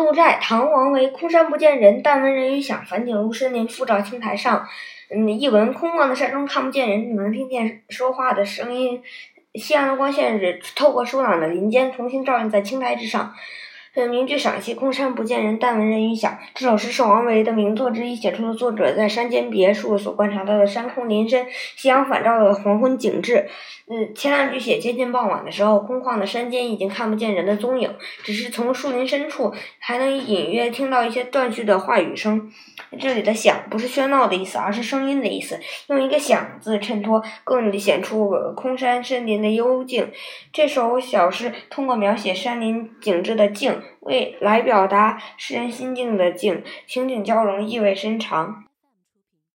鹿柴，唐王维。空山不见人，但闻人语响。返景入深林，复照青苔上。嗯，一闻：空旷的山中看不见人，只能听见说话的声音。夕阳的光线透过疏朗的林间，重新照映在青苔之上。呃，名句赏析：空山不见人，但闻人语响。这首诗是王维的名作之一，写出了作者在山间别墅所观察到的山空林深、夕阳返照的黄昏景致。嗯，前两句写接近傍晚的时候，空旷的山间已经看不见人的踪影，只是从树林深处还能隐约听到一些断续的话语声。这里的“响”不是喧闹的意思，而是声音的意思。用一个“响”字衬托，更显出空山深林的幽静。这首小诗通过描写山林景致的静，为来表达诗人心境的境，情景交融，意味深长。